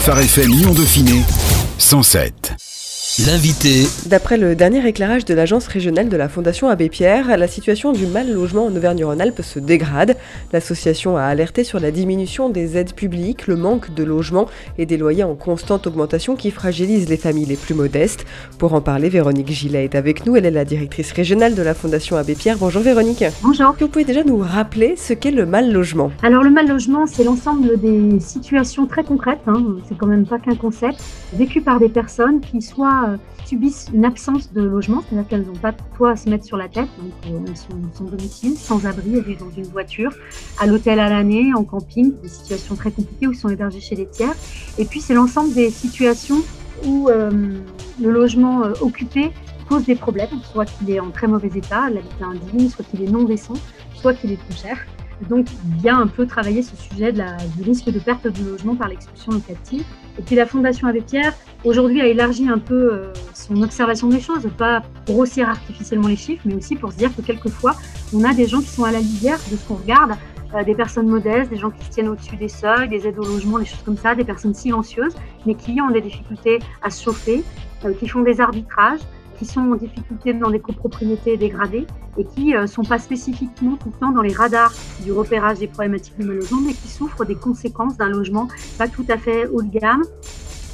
Phare FM Lyon Dauphiné 107. L'invité. D'après le dernier éclairage de l'agence régionale de la Fondation Abbé Pierre, la situation du mal logement en Auvergne-Rhône-Alpes se dégrade. L'association a alerté sur la diminution des aides publiques, le manque de logements et des loyers en constante augmentation qui fragilisent les familles les plus modestes. Pour en parler, Véronique Gillet est avec nous. Elle est la directrice régionale de la Fondation Abbé Pierre. Bonjour Véronique. Bonjour. Vous pouvez déjà nous rappeler ce qu'est le mal logement? Alors le mal logement, c'est l'ensemble des situations très concrètes. Hein. C'est quand même pas qu'un concept vécu par des personnes qui soient euh, subissent une absence de logement, c'est-à-dire qu'elles n'ont pas de toit à se mettre sur la tête, donc euh, elles sont sans domicile, sans abri, elles vivent dans une voiture, à l'hôtel à l'année, en camping, des situations très compliquées où ils sont hébergés chez les tiers. Et puis c'est l'ensemble des situations où euh, le logement occupé pose des problèmes, soit qu'il est en très mauvais état, l'habitat indigne, soit qu'il est non décent, soit qu'il est trop cher. Donc, bien un peu travailler ce sujet de la, du risque de perte de logement par l'expulsion locative. Et puis, la Fondation Abbé Pierre, aujourd'hui, a élargi un peu euh, son observation des choses, pas grossir artificiellement les chiffres, mais aussi pour se dire que quelquefois, on a des gens qui sont à la lisière de ce qu'on regarde, euh, des personnes modestes, des gens qui se tiennent au-dessus des seuils, des aides au logement, des choses comme ça, des personnes silencieuses, mais qui ont des difficultés à se chauffer, euh, qui font des arbitrages, qui sont en difficulté dans des copropriétés dégradées et qui ne euh, sont pas spécifiquement tout dans les radars du repérage des problématiques du logement, mais qui souffrent des conséquences d'un logement pas tout à fait haut de gamme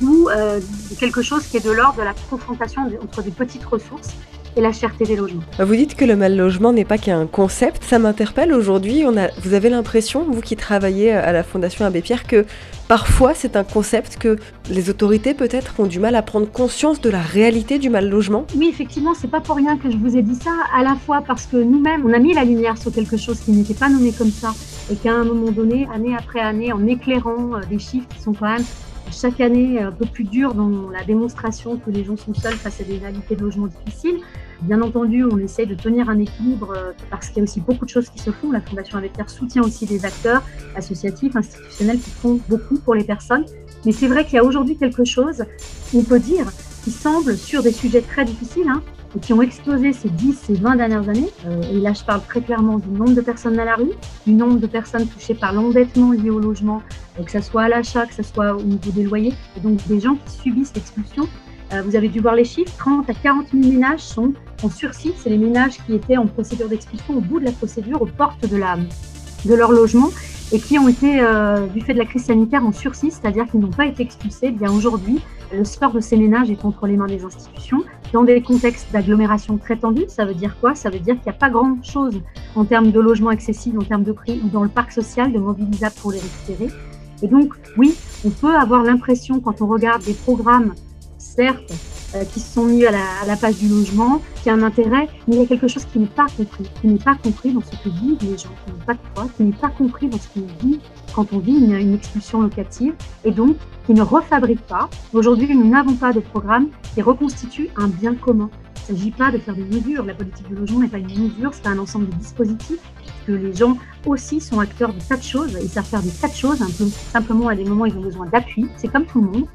ou euh, quelque chose qui est de l'ordre de la confrontation entre des petites ressources et la cherté des logements. Vous dites que le mal logement n'est pas qu'un concept, ça m'interpelle aujourd'hui. On a, vous avez l'impression, vous qui travaillez à la Fondation Abbé Pierre, que parfois c'est un concept que les autorités peut-être ont du mal à prendre conscience de la réalité du mal logement? Oui, effectivement, c'est pas pour rien que je vous ai dit ça, à la fois parce que nous-mêmes, on a mis la lumière sur quelque chose qui n'était pas nommé comme ça et qu'à un moment donné, année après année, en éclairant euh, des chiffres qui sont quand même chaque année un peu plus dur dans la démonstration que les gens sont seuls face à des réalités de logement difficiles. Bien entendu, on essaye de tenir un équilibre euh, parce qu'il y a aussi beaucoup de choses qui se font. La Fondation Avec soutient aussi des acteurs associatifs, institutionnels qui font beaucoup pour les personnes. Mais c'est vrai qu'il y a aujourd'hui quelque chose, on peut dire, qui semble sur des sujets très difficiles, hein, et qui ont explosé ces 10, ces 20 dernières années. Euh, et là, je parle très clairement du nombre de personnes à la rue, du nombre de personnes touchées par l'endettement lié au logement, euh, que ce soit à l'achat, que ce soit au niveau des loyers, et donc des gens qui subissent l'expulsion. Euh, vous avez dû voir les chiffres, 30 à 40 000 ménages sont en sursis. C'est les ménages qui étaient en procédure d'expulsion au bout de la procédure, aux portes de, la, de leur logement et qui ont été, euh, du fait de la crise sanitaire, en sursis, c'est-à-dire qu'ils n'ont pas été expulsés. Eh bien aujourd'hui, le sort de ces ménages est entre les mains des institutions. Dans des contextes d'agglomération très tendus, ça veut dire quoi? Ça veut dire qu'il n'y a pas grand-chose en termes de logements accessibles, en termes de prix ou dans le parc social de mobilisables pour les récupérer. Et donc, oui, on peut avoir l'impression, quand on regarde des programmes, certes, euh, qui sont mis à la, à page du logement, qui a un intérêt, mais il y a quelque chose qui n'est pas compris, qui n'est pas compris dans ce que vivent les gens, qui n'ont pas de foi, qui n'est pas compris dans ce qu'on vit quand on vit une, une, expulsion locative, et donc qui ne refabrique pas. Aujourd'hui, nous n'avons pas de programme qui reconstitue un bien commun. Il ne s'agit pas de faire des mesures. La politique du logement n'est pas une mesure, c'est un ensemble de dispositifs que les gens aussi sont acteurs de tas de choses. Ils savent faire des tas de choses. Un peu, simplement, à des moments, ils ont besoin d'appui. C'est comme tout le monde.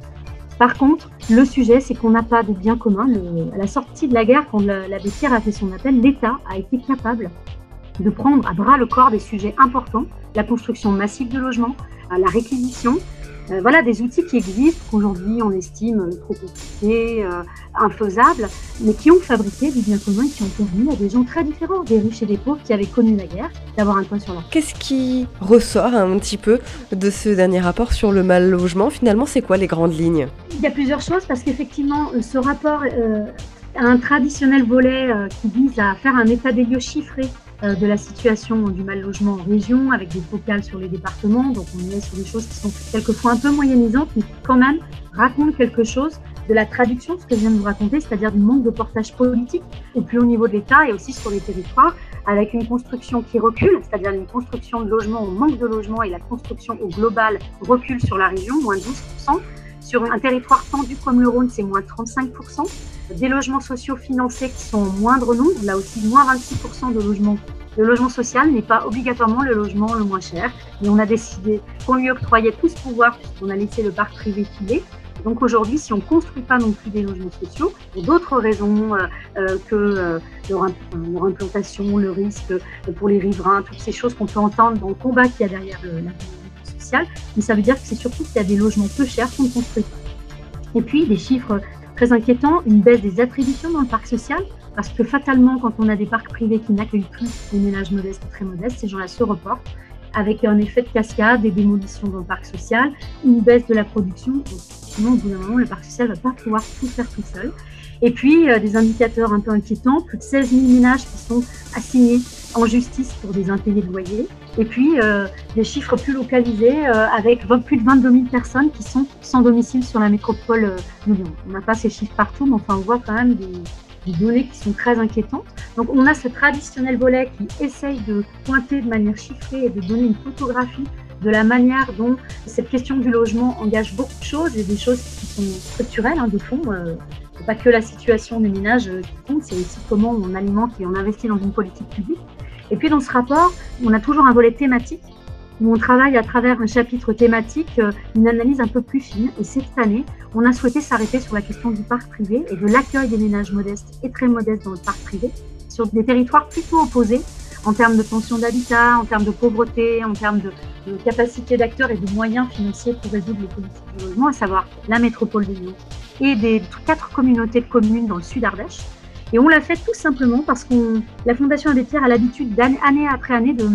Par contre, le sujet, c'est qu'on n'a pas de bien commun. À la sortie de la guerre, quand l'abbé Pierre a fait son appel, l'État a été capable de prendre à bras le corps des sujets importants, la construction massive de logements, la réquisition, voilà des outils qui existent, qu'aujourd'hui on estime trop compliqués, euh, infaisables, mais qui ont fabriqué du bien commun et qui ont permis à des gens très différents, des riches et des pauvres qui avaient connu la guerre, d'avoir un toit sur leur Qu'est-ce qui ressort un petit peu de ce dernier rapport sur le mal logement Finalement, c'est quoi les grandes lignes? Il y a plusieurs choses parce qu'effectivement, ce rapport euh, a un traditionnel volet euh, qui vise à faire un état des lieux chiffré. euh, de la situation du mal logement en région, avec des focales sur les départements. Donc on est sur des choses qui sont quelquefois un peu moyennisantes, mais qui quand même racontent quelque chose de la traduction, ce que je viens de vous raconter, c'est-à-dire du manque de portage politique au plus haut niveau de l'État et aussi sur les territoires, avec une construction qui recule, c'est-à-dire une construction de logement au manque de logement et la construction au global recule sur la région, moins 12%. Sur un territoire tendu comme le Rhône, c'est moins 35%. Des logements sociaux financés qui sont en moindre nombre, là aussi moins 26% de logements. Le logement social n'est pas obligatoirement le logement le moins cher, mais on a décidé qu'on lui octroyait tout ce pouvoir puisqu'on a laissé le parc privé filer. Donc aujourd'hui, si on ne construit pas non plus des logements sociaux, pour d'autres raisons euh, euh, que euh, leur, leur, implantation, le risque pour les riverains, toutes ces choses qu'on peut entendre dans le combat qu'il y a derrière la social, mais ça veut dire que c'est surtout qu'il y a des logements peu chers qu'on construit. Et puis des chiffres très inquiétants, une baisse des attributions dans le parc social, parce que fatalement, quand on a des parcs privés qui n'accueillent plus les ménages modestes et très modestes, ces gens-là se reportent avec un effet de cascade, des démolitions dans le parc social, une baisse de la production. Sinon, au bout d'un moment, le parc social ne va pas pouvoir tout faire tout seul. Et puis, euh, des indicateurs un peu inquiétants, plus de 16 000 ménages qui sont assignés en justice pour des impayés de loyer. Et puis, euh, des chiffres plus localisés euh, avec plus de 22 000 personnes qui sont sans domicile sur la métropole de Lyon. On n'a pas ces chiffres partout, mais enfin, on voit quand même des, des données qui sont très inquiétantes. Donc on a ce traditionnel volet qui essaye de pointer de manière chiffrée et de donner une photographie de la manière dont cette question du logement engage beaucoup de choses et des choses qui sont structurelles, hein, de fond. Euh, c'est pas que la situation des ménages euh, qui compte, c'est aussi comment on alimente et on investit dans une politique publique. Et puis dans ce rapport, on a toujours un volet thématique où on travaille à travers un chapitre thématique, euh, une analyse un peu plus fine. Et cette année, on a souhaité s'arrêter sur la question du parc privé et de l'accueil des ménages modestes et très modestes dans le parc privé, sur des territoires plutôt opposés en termes de pension d'habitat, en termes de pauvreté, en termes de, capacité d'acteurs et de moyens financiers pour résoudre les politiques du logement, à savoir la métropole de Lyon et des quatre communautés de communes dans le sud Ardèche. Et on l'a fait tout simplement parce que la Fondation Abbé a l'habitude d'année après année de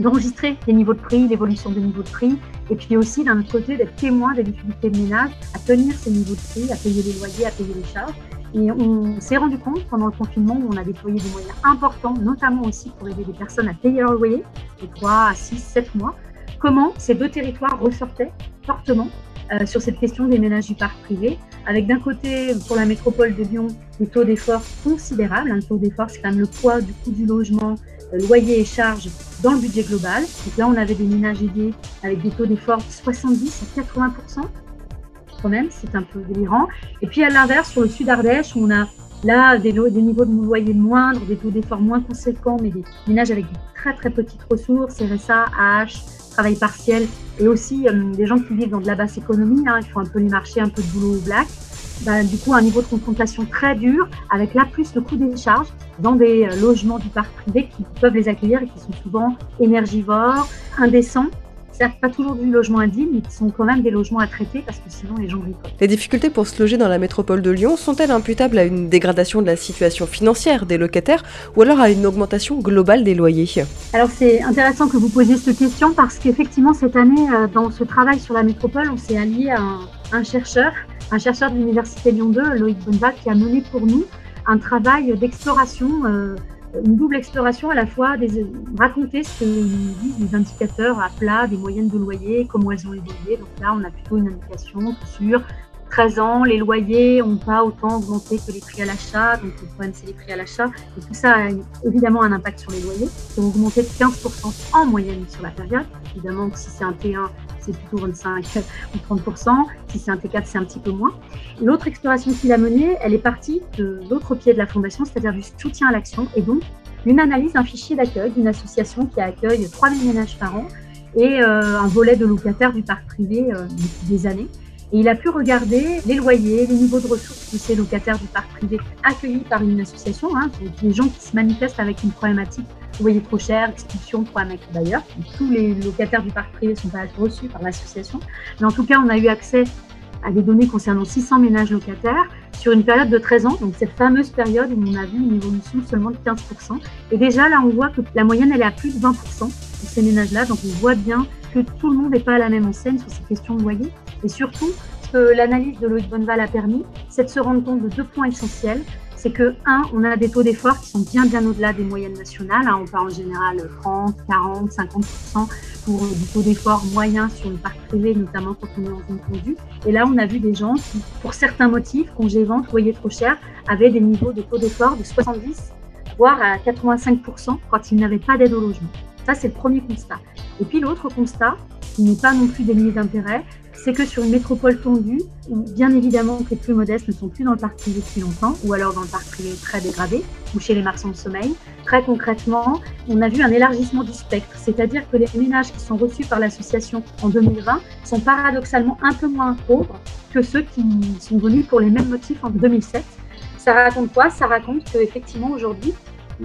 d'enregistrer les niveaux de prix, l'évolution des niveaux de prix, et puis aussi d'un autre côté d'être témoin des difficultés de ménage à tenir ces niveaux de prix, à payer les loyers, à payer les charges. Et on s'est rendu compte pendant le confinement où on a déployé des moyens importants, notamment aussi pour aider les personnes à payer leur loyer, de 3 à 6, 7 mois, comment ces deux territoires ressortaient fortement euh, sur cette question des ménages du parc privé, avec d'un côté, pour la métropole de Lyon, des taux d'effort considérables. Un taux d'effort, c'est quand même le poids du coût du logement loyer et charges dans le budget global. Donc là, on avait des ménages aidés avec des taux d'effort de 70 à 80% quand même, c'est un peu délirant. Et puis à l'inverse, sur le sud Ardèche, on a là des, des niveaux de loyer moindres, des taux d'effort moins conséquents, mais des ménages avec de très très petites ressources, RSA, AH, travail partiel, et aussi euh, des gens qui vivent dans de la basse économie, hein, qui font un peu les marchés, un peu de boulot au black. Bah, du coup un niveau de confrontation très dur, avec là plus le coût des charges dans des euh, logements du parc privé qui peuvent les accueillir et qui sont souvent énergivores, indécents certes pas toujours du logement indigne, mais qui sont quand même des logements à traiter parce que sinon les gens vivent. Les difficultés pour se loger dans la métropole de Lyon sont-elles imputables à une dégradation de la situation financière des locataires ou alors à une augmentation globale des loyers? Alors c'est intéressant que vous posiez cette question parce qu'effectivement cette année, euh, dans ce travail sur la métropole, on s'est allié à un chercheur un chercheur de l'Université Lyon 2, Loïc Bonneval, qui a mené pour nous un travail d'exploration, euh, une double exploration à la fois des, raconter ce que disent les indicateurs à plat des moyennes de loyer, comment elles ont évolué. Donc là, on a plutôt une indication sur 13 ans, les loyers n'ont pas autant augmenté que les prix à l'achat, donc le problème c'est les prix à l'achat. Et tout ça a évidemment un impact sur les loyers, qui ont augmenté de 15% en moyenne sur la période. Évidemment, si c'est un T1, c'est plutôt 25 ou 30%. Si c'est un T4, c'est un petit peu moins. L'autre exploration qu'il a menée, elle est partie de l'autre pied de la fondation, c'est-à-dire du soutien à l'action et donc une analyse d'un fichier d'accueil d'une association qui accueille 3000 ménages par an et euh, un volet de locataires du parc privé euh, depuis des années. Et il a pu regarder les loyers, les niveaux de ressources de ces locataires du parc privé accueillis par une association, hein, des gens qui se manifestent avec une problématique loyer trop cher, expulsion, problème avec d'ailleurs. Tous les locataires du parc privé ne sont pas reçus par l'association. Mais en tout cas, on a eu accès à des données concernant 600 ménages locataires sur une période de 13 ans, donc cette fameuse période où on a vu une évolution seulement de 15%. Et déjà là, on voit que la moyenne, elle est à plus de 20% pour ces ménages-là, donc on voit bien que tout le monde n'est pas à la même enseigne sur ces questions de loyer. Et surtout, ce que l'analyse de Loïc Bonneval a permis, c'est de se rendre compte de deux points essentiels. C'est que, un, on a des taux d'effort qui sont bien, bien au-delà des moyennes nationales. Hein. on parle en général 30, 40, 50% pour du taux d'effort moyen sur le parc privé, notamment quand on est en zone tendue. Et là, on a vu des gens qui, pour certains motifs, congé vente, loyer trop cher, avaient des niveaux de taux d'effort de 70 voire à 85% quand ils n'avaient pas d'aide au logement. Ça, c'est le premier constat. Et puis l'autre constat, qui n'est pas non plus délié d'intérêt, c'est que sur une métropole tendue, bien évidemment que les plus modestes ne sont plus dans le parc privé depuis longtemps, ou alors dans le parc privé très dégradé, ou chez les marchands de sommeil, très concrètement, on a vu un élargissement du spectre, c'est-à-dire que les ménages qui sont reçus par l'association en 2020 sont paradoxalement un peu moins pauvres que ceux qui sont venus pour les mêmes motifs en 2007. Ça raconte quoi? Ça raconte qu'effectivement aujourd'hui,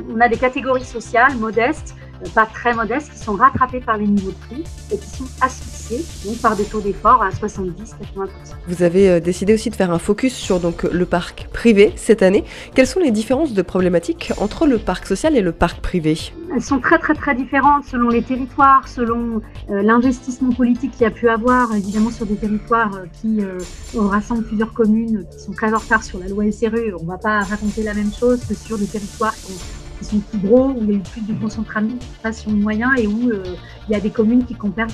on a des catégories sociales modestes pas très modestes, qui sont rattrapés par les niveaux de prix et qui sont asphyxiés donc par des taux d'effort à 70-80%. Vous avez euh, décidé aussi de faire un focus sur donc, le parc privé cette année. Quelles sont les différences de problématiques entre le parc social et le parc privé? Elles sont très très très différentes selon les territoires, selon euh, l'investissement politique qu'il y a pu avoir, évidemment sur des territoires euh, qui rassemblent plusieurs communes qui sont très en retard sur la loi SRU. On ne va pas raconter la même chose que sur des territoires qui qui sont plus gros, où il y a eu plus de concentration de moyens et où euh, il y a des communes qui compèrent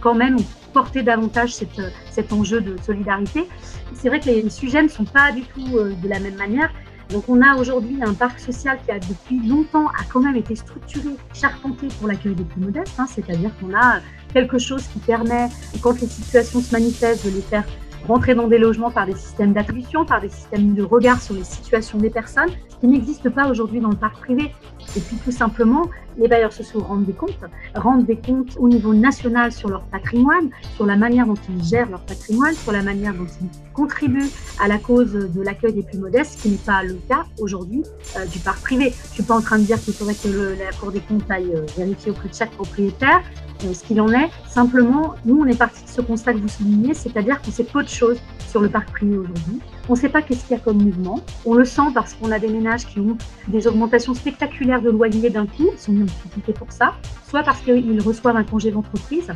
quand même porter davantage cette, cet enjeu de solidarité. C'est vrai que les sujets ne sont pas du tout euh, de la même manière. Donc on a aujourd'hui un parc social qui a depuis longtemps a quand même été structuré, charpenté pour l'accueil des plus modestes, hein, c'est-à-dire qu'on a quelque chose qui permet, quand les situations se manifestent, de les faire rentrer dans des logements par des systèmes d'attribution, par des systèmes de regard sur les situations des personnes, qui n'existe pas aujourd'hui dans le parc privé. Et puis tout simplement, les bailleurs sociaux rendent des comptes, rendent des comptes au niveau national sur leur patrimoine, sur la manière dont ils gèrent leur patrimoine, sur la manière dont ils contribuent à la cause de l'accueil des plus modestes, ce qui n'est pas le cas aujourd'hui euh, du parc privé. Je ne suis pas en train de dire qu'il faudrait que la Cour des comptes aille euh, vérifier auprès de chaque propriétaire, euh, ce qu'il en est. Simplement, nous, on est parti de ce constat que vous soulignez, c'est-à-dire qu'on sait peu de choses sur le parc privé aujourd'hui. On ne sait pas qu'est-ce qu'il y a comme mouvement. On le sent parce qu'on a des ménages qui ont des augmentations spectaculaires de loyers d'un coup, ils sont mis en difficulté pour ça, soit parce qu'ils reçoivent un congé d'entreprise,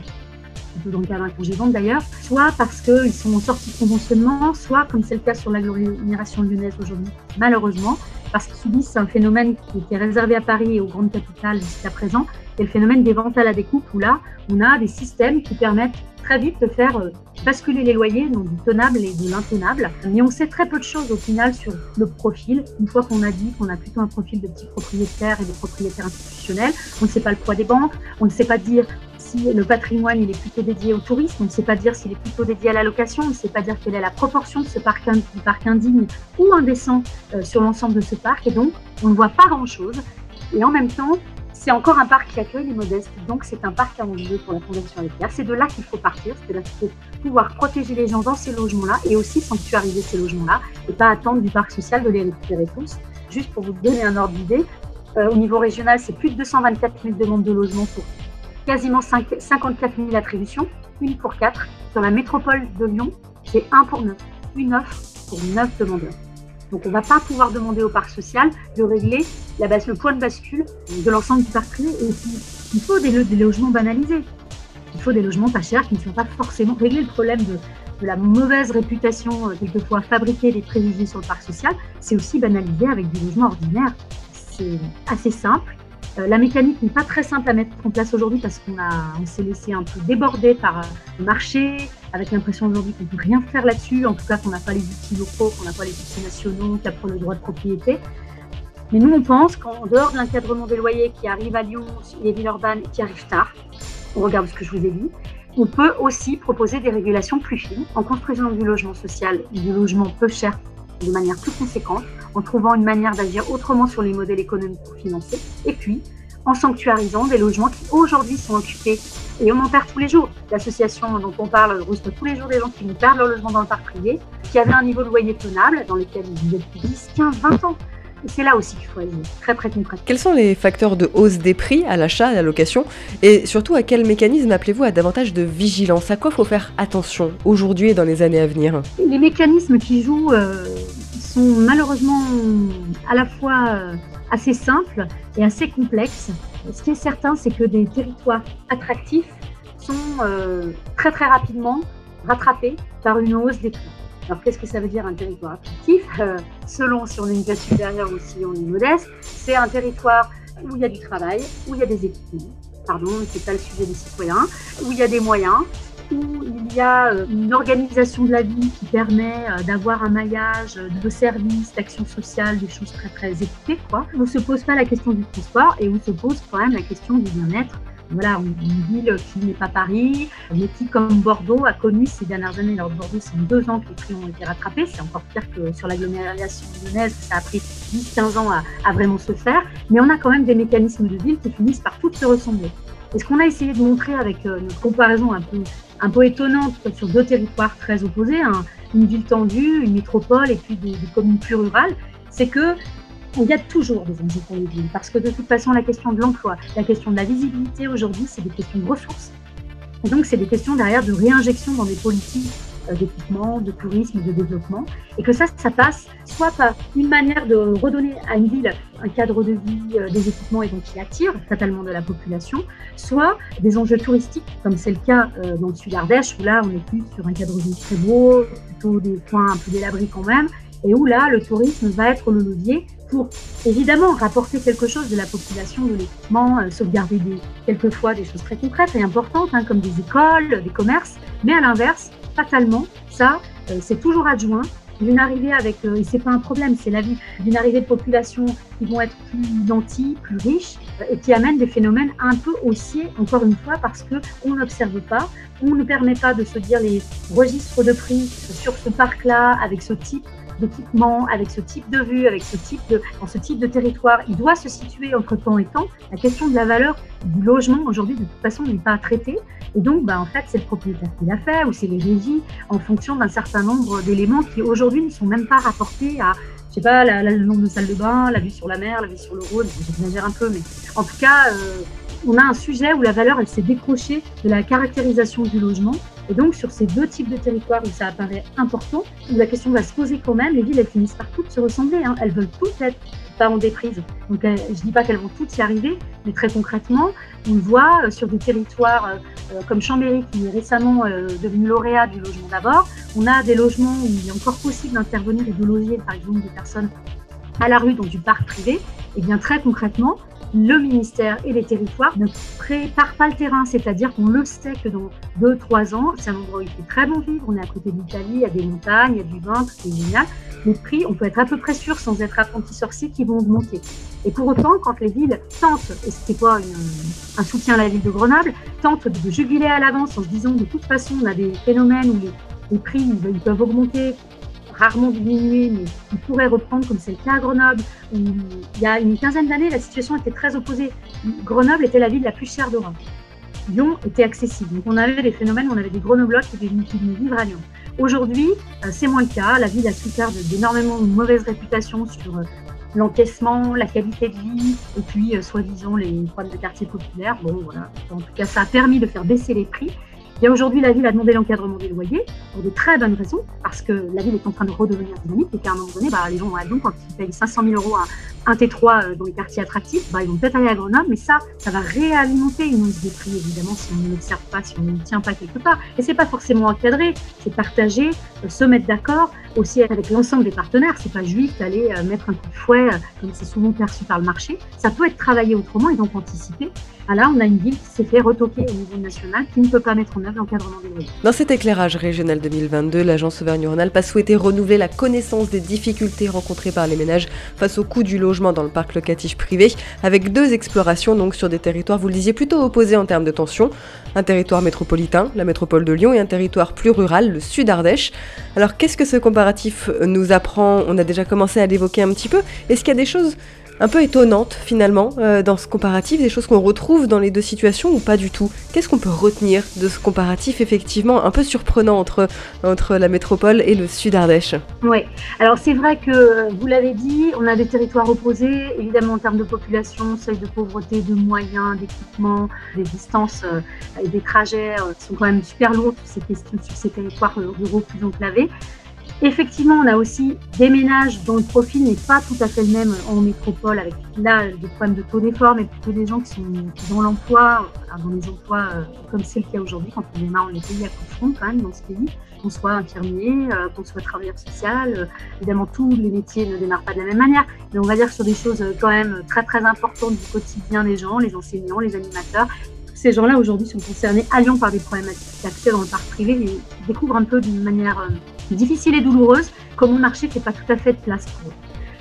dans le cas d'un congé vente d'ailleurs, soit parce qu'ils sont en sortie de conventionnement, soit comme c'est le cas sur l'agglomération lyonnaise aujourd'hui, malheureusement, parce qu'ils subissent un phénomène qui était réservé à Paris et aux grandes capitales jusqu'à présent, et le phénomène des ventes à la découpe, où là, on a des systèmes qui permettent très vite de faire euh, basculer les loyers, donc du tenable et de l'intenable. Mais on sait très peu de choses au final sur le profil. Une fois qu'on a dit qu'on a plutôt un profil de petits propriétaires et de propriétaires institutionnels, on ne sait pas le poids des banques, on ne sait pas dire le patrimoine il est plutôt dédié au tourisme, on ne sait pas dire s'il est plutôt dédié à la location, on ne sait pas dire quelle est la proportion de ce parc, indigne ou indécent euh, sur l'ensemble de ce parc. Et donc, on ne voit pas grand-chose. Et en même temps, c'est encore un parc qui accueille les modestes, donc c'est un parc à enjeu pour la Fondation Pierre. C'est de là qu'il faut partir, c'est de là qu'il faut pouvoir protéger les gens dans ces logements-là et aussi sanctuariser ces logements-là et pas attendre du parc social de les récupérer tous. Juste pour vous donner un ordre d'idée, euh, au niveau régional, c'est plus de 224 000 demandes de logement pour quasiment 54 000 attributions, une pour quatre. Sur la métropole de Lyon, c'est un pour neuf, une offre pour neuf demandeurs. Donc on ne va pas pouvoir demander au parc social de régler la le point de bascule de l'ensemble du parc privé. Il faut des, logements banalisés. Il faut des logements pas chers qui ne sont pas forcément régler le problème de, la mauvaise réputation euh, quelquefois fabriquée des préjugés sur le parc social. C'est aussi banalisé avec des logements ordinaires. C'est assez simple. Euh, la mécanique n'est pas très simple à mettre en place aujourd'hui parce qu'on on s'est laissé un peu déborder par le marché, avec l'impression aujourd'hui qu'on ne peut rien faire là-dessus, en tout cas qu'on n'a pas les outils locaux, qu'on n'a pas les outils nationaux, qui apprend le droit de propriété. Mais nous, on pense qu'en dehors de l'encadrement des loyers qui arrive à Lyon, les villes urbaines, qui arrive tard, on regarde ce que je vous ai dit, on peut aussi proposer des régulations plus fines en construisant du logement social, du logement peu cher de manière plus conséquente, en trouvant une manière d'agir autrement sur les modèles économiques pour financer, et puis en sanctuarisant des logements qui aujourd'hui sont occupés et on en perd tous les jours. L'association dont on parle reçoit tous les jours des gens qui nous perdent leur logement dans le parc privé, qui avaient un niveau de loyer tenable, dans lesquels ils vivaient depuis 10, 15, 20 ans. Et c'est là aussi qu'il faut agir, très très concrètement. Quels sont les facteurs de hausse des prix à l'achat, à la location? Et surtout, à quel mécanisme appelez-vous à davantage de vigilance? À quoi faut faire attention aujourd'hui et dans les années à venir? Les mécanismes qui jouent euh, sont malheureusement à la fois euh, assez simples et assez complexes. Ce qui est certain, c'est que des territoires attractifs sont euh, très très rapidement rattrapés par une hausse des prix. Alors qu'est-ce que ça veut dire un territoire attractif? Euh, Selon si on est une classe supérieure ou si on est modeste, c'est un territoire où il y a du travail, où il y a des équipements, pardon, c'est pas le sujet des citoyens, où il y a des moyens, où il y a euh, une organisation de la vie qui permet euh, d'avoir un maillage de services, d'actions sociales, des choses très très équipées, quoi. On ne se pose pas la question du transport et on se pose quand même la question du bien-être voilà, une ville qui n'est pas Paris, mais qui, comme Bordeaux, a connu ces dernières années? Alors, Bordeaux, c'est deux ans que les prix ont été rattrapés. C'est encore pire que sur l'agglomération lyonnaise, ça a pris 10-15 ans à, à, vraiment se faire. Mais on a quand même des mécanismes de ville qui finissent par toutes se ressembler. Et ce qu'on a essayé de montrer avec euh, notre comparaison un peu, un peu étonnante sur deux territoires très opposés, une ville tendue, une métropole et puis des, communes plus rurales, c'est que il y a toujours des enjeux pour les villes, parce que de toute façon, la question de l'emploi, la question de la visibilité aujourd'hui, c'est des questions de ressources. Et donc, c'est des questions derrière de réinjection dans des politiques d'équipement, de tourisme, de développement, et que ça, ça passe soit par une manière de redonner à une ville un cadre de vie, euh, des équipements et donc qui attire fatalement de la population, soit des enjeux touristiques, comme c'est le cas euh, dans le sud Ardèche, où là, on est plus sur un cadre de vie très beau, plutôt des points un peu délabrés quand même, et où là, le tourisme va être le levier pour évidemment rapporter quelque chose de la population, de l'équipement, euh, sauvegarder des, quelquefois des choses très concrètes et importantes, hein, comme des écoles, des commerces, mais à l'inverse, fatalement, ça, euh, c'est toujours adjoint d'une arrivée avec, euh, et c'est pas un problème, c'est la vie, d'une arrivée de populations qui vont être plus nantis, plus riches, et qui amènent des phénomènes un peu haussiers, encore une fois, parce que on n'observe pas, on ne permet pas de se dire les registres de prix sur ce parc-là, avec ce type avec ce type de vue, avec ce type de, dans ce type de territoire, il doit se situer entre temps et temps. La question de la valeur du logement aujourd'hui, de toute façon, n'est pas traitée. Et donc, bah, en fait, c'est le propriétaire qui l'a fait ou c'est les régies en fonction d'un certain nombre d'éléments qui aujourd'hui ne sont même pas rapportés à, je sais pas, le nombre de salles de bain, la vue sur la mer, la vue sur le Rhône. J'exagère un peu, mais en tout cas, euh, on a un sujet où la valeur, elle s'est décrochée de la caractérisation du logement et donc, sur ces deux types de territoires où ça apparaît important, où la question va se poser quand même, les villes, elles finissent par toutes se ressembler. Hein. Elles veulent toutes être pas en déprise. Donc, je ne dis pas qu'elles vont toutes y arriver, mais très concrètement, on le voit euh, sur des territoires euh, comme Chambéry, qui est récemment euh, devenu lauréat du logement d'abord. On a des logements où il est encore possible d'intervenir et de loger, par exemple, des personnes à la rue dans du parc privé. Et bien, très concrètement, le ministère et les territoires ne préparent pas le terrain, c'est-à-dire qu'on le sait que dans 2-3 ans, c'est un endroit où il fait très bon vivre, on est à côté d'Italie, il y a des montagnes, il y a du vin, c'est génial. Les prix, on peut être à peu près sûr, sans être apprenti sorcier, qui vont augmenter. Et pour autant, quand les villes tentent, et c'est quoi un soutien à la ville de Grenoble, tentent de jubiler à l'avance en se disant de toute façon, on a des phénomènes où les, les prix ils peuvent augmenter, rarement diminué, mais qui pourrait reprendre, comme c'est le cas à Grenoble, où il y a une quinzaine d'années, la situation était très opposée. Grenoble était la ville la plus chère d'Europe. Lyon était accessible. Donc on avait des phénomènes, on avait des Grenoblois qui venaient vivre à Lyon. Aujourd'hui, euh, c'est moins le cas. La ville a souffert d'énormément de mauvaises réputations sur euh, l'encaissement, la qualité de vie, et puis euh, soi-disant les problèmes de quartier populaire. Bon, voilà. En tout cas, ça a permis de faire baisser les prix aujourd'hui, la ville a demandé l'encadrement des loyers pour de très bonnes raisons, parce que la ville est en train de redevenir dynamique et qu'à un moment donné, bah, les gens quand ils payent 500 000 euros à un T3 euh, dans les quartiers attractifs, bah, ils vont peut-être aller à Grenoble, mais ça, ça va réalimenter une hausse des prix, évidemment, si on ne l'observe pas, si on ne tient pas quelque part. Et c'est pas forcément encadré, c'est partager, euh, se mettre d'accord aussi avec l'ensemble des partenaires. C'est pas juste aller euh, mettre un coup de fouet, comme c'est souvent perçu par le marché. Ça peut être travaillé autrement et donc anticiper. Ah là, on a une ville qui s'est fait retoquer au niveau national, qui ne peut pas mettre en œuvre l'encadrement des loyers. Dans cet éclairage régional 2022, l'agence Auvergne-Rhône-Alpes a souhaité renouveler la connaissance des difficultés rencontrées par les ménages face au coût du logement dans le parc locatif privé, avec deux explorations donc sur des territoires, vous le disiez, plutôt opposés en termes de tension. Un territoire métropolitain, la métropole de Lyon, et un territoire plus rural, le sud Ardèche. Alors qu'est-ce que ce comparatif nous apprend? On a déjà commencé à l'évoquer un petit peu. Est-ce qu'il y a des choses un peu étonnante finalement euh, dans ce comparatif, des choses qu'on retrouve dans les deux situations ou pas du tout. Qu'est-ce qu'on peut retenir de ce comparatif effectivement un peu surprenant entre, entre la métropole et le sud Ardèche? Oui, alors c'est vrai que vous l'avez dit, on a des territoires opposés, évidemment en termes de population, seuil de pauvreté, de moyens, d'équipement, des distances euh, et des trajets euh, sont quand même super lourds ces questions sur ces territoires ruraux plus enclavés. Effectivement, on a aussi des ménages dont le profil n'est pas tout à fait le même en métropole, avec là des problèmes de taux d'effort, mais plutôt des gens qui sont dans l'emploi, dans les emplois euh, comme c'est le cas aujourd'hui, quand on démarre les pays à coup de front quand même dans ce pays, qu'on soit infirmier, euh, qu'on soit travailleur social. Euh, évidemment, tous les métiers ne démarrent pas de la même manière, mais on va dire sur des choses quand même très très importantes du quotidien des gens, les enseignants, les animateurs, ces gens-là aujourd'hui sont concernés à Lyon par des problématiques d'accès dans le parc privé et découvrent un peu d'une manière euh, difficile et douloureuse comment le marché ne fait pas tout à fait de place pour eux.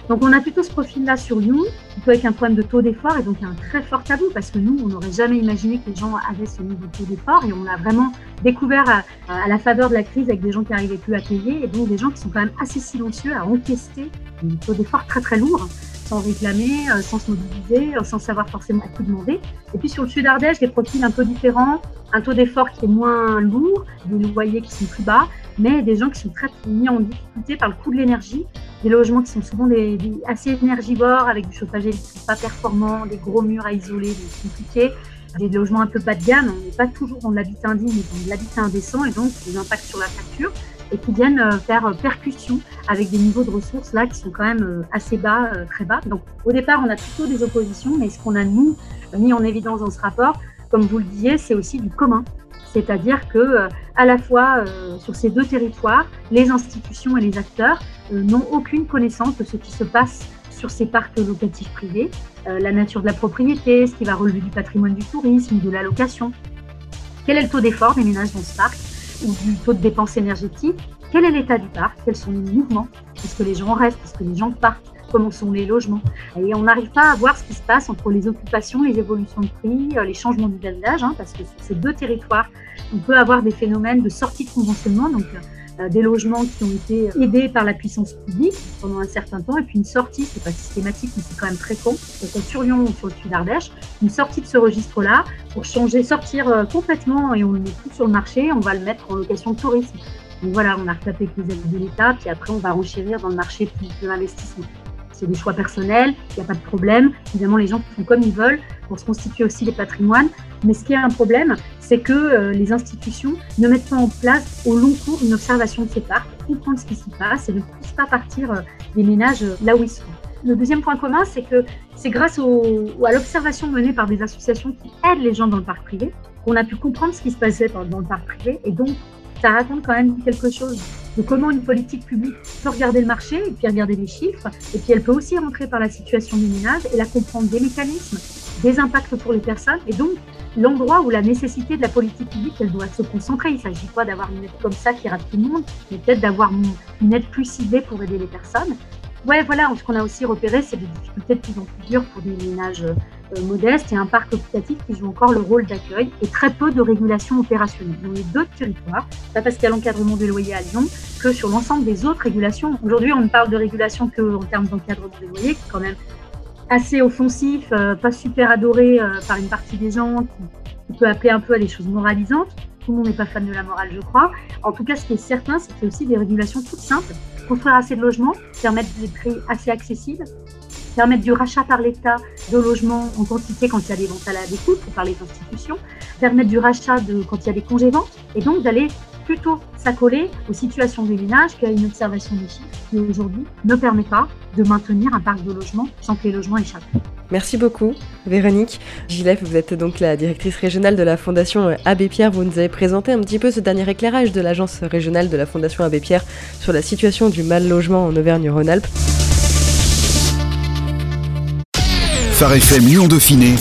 Donc on a plutôt ce profil-là sur Lyon, plutôt avec un problème de taux d'effort et donc un très fort tabou parce que nous, on n'aurait jamais imaginé que les gens avaient ce niveau de taux d'effort et on l'a vraiment découvert à, la faveur de la crise avec des gens qui n'arrivaient plus à payer et donc des gens qui sont quand même assez silencieux à encaisser un taux d'effort très très lourd sans réclamer, euh, sans se mobiliser, euh, sans savoir forcément qui demander. Et puis sur le sud Ardèche, des profils un peu différents, un taux d'effort qui est moins lourd, des loyers qui sont plus bas, mais des gens qui sont très mis en difficulté par le coût de l'énergie des logements qui sont souvent assez énergivores, avec du chauffage électrique pas performant, des gros murs à isoler, des compliqués, des logements un peu bas de gamme. On n'est pas toujours dans l'habitat indigne, mais dans l'habitat indécent, et donc des impacts sur la facture, et qui viennent euh, faire euh, percussion avec des niveaux de ressources là qui sont quand même euh, assez bas, très bas. Donc au départ, on a plutôt des oppositions, mais ce qu'on a nous mis en évidence dans ce rapport, comme vous le disiez, c'est aussi du commun. C'est-à-dire que à la fois sur ces deux territoires, les institutions et les acteurs n'ont aucune connaissance de ce qui se passe sur ces parcs locatifs privés, la nature de la propriété, ce qui va relever du patrimoine du tourisme, de la location. Quel est le taux d'effort des ménages dans ce parc? Ou du taux de dépenses énergétiques Quel est l'état du parc Quels sont les mouvements Est-ce que les gens restent Est-ce que les gens partent Comment sont les logements Et on n'arrive pas à voir ce qui se passe entre les occupations, les évolutions de prix, euh, les changements d'usage, hein, parce que sur ces deux territoires, on peut avoir des phénomènes de sortie de conventionnement. Euh, des logements qui ont été aidés par la puissance publique pendant un certain temps, et puis une sortie, c'est pas systématique, mais c'est quand même très con, sur Lyon ou sur le sud d'Ardèche, une sortie de ce registre-là pour changer, sortir euh, complètement et on le met plus sur le marché, on va le mettre en location de tourisme. Donc voilà, on a retapé avec les aides de l'État, puis après on va renchérir dans le marché de l'investissement c'est des choix personnels, il n'y a pas de problème. Évidemment, les gens font comme ils veulent pour se constituer aussi des patrimoines. Mais ce qui est un problème, c'est que euh, les institutions ne mettent pas en place au long cours une observation de ces parcs, comprendre ce qui s'y passe et ne poussent pas partir euh, des ménages euh, là où ils sont. Le deuxième point commun, c'est que c'est grâce à l'observation menée par des associations qui aident les gens dans le parc privé qu'on a pu comprendre ce qui se passait dans le parc privé et donc ça raconte quand même quelque chose de comment une politique publique peut regarder le marché et puis regarder les chiffres, et puis elle peut aussi rentrer par la situation des ménages et la comprendre des mécanismes, des impacts pour les personnes, et donc l'endroit où la nécessité de la politique publique, elle doit se concentrer. Il ne s'agit pas d'avoir une aide comme ça qui rate tout le monde, mais peut-être d'avoir une aide plus ciblée pour aider les personnes. Ouais, voilà, ce qu'on a aussi repéré, c'est des difficultés de plus en plus dures pour des ménages euh, modeste et un parc occupation qui joue encore le rôle d'accueil et très peu de régulation opérationnelle. Dans les deux territoires, pas parce qu'il y a l'encadrement des loyers à Lyon que sur l'ensemble des autres régulations. Aujourd'hui, on ne parle de régulation que en termes d'encadrement des loyers, qui est quand même assez offensif, euh, pas super adoré euh, par une partie des gens, qui, peut appeler un peu à des choses moralisantes. Tout le monde n'est pas fan de la morale, je crois. En tout cas, ce qui est certain, c'est qu'il y a aussi des régulations toutes simples. Construire assez de logements, permettre des prix assez accessibles, permettre du rachat par l'État de logements en quantité quand il y a des ventes à la découpe, pour parler d'institutions, permettre du rachat de, quand il y a des congés-ventes, et donc d'aller plutôt s'accoler aux situations des ménages qu'à une observation des chiffres qui aujourd'hui ne permet pas de maintenir un parc de logements sans que les logements échappent. Merci beaucoup, Véronique. Gilef, vous êtes donc la directrice régionale de la Fondation Abbé Pierre. Vous nous avez présenté un petit peu ce dernier éclairage de l'agence régionale de la Fondation Abbé Pierre sur la situation du mal logement en Auvergne-Rhône-Alpes. Phare FM Lyon Dauphiné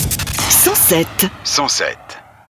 107 107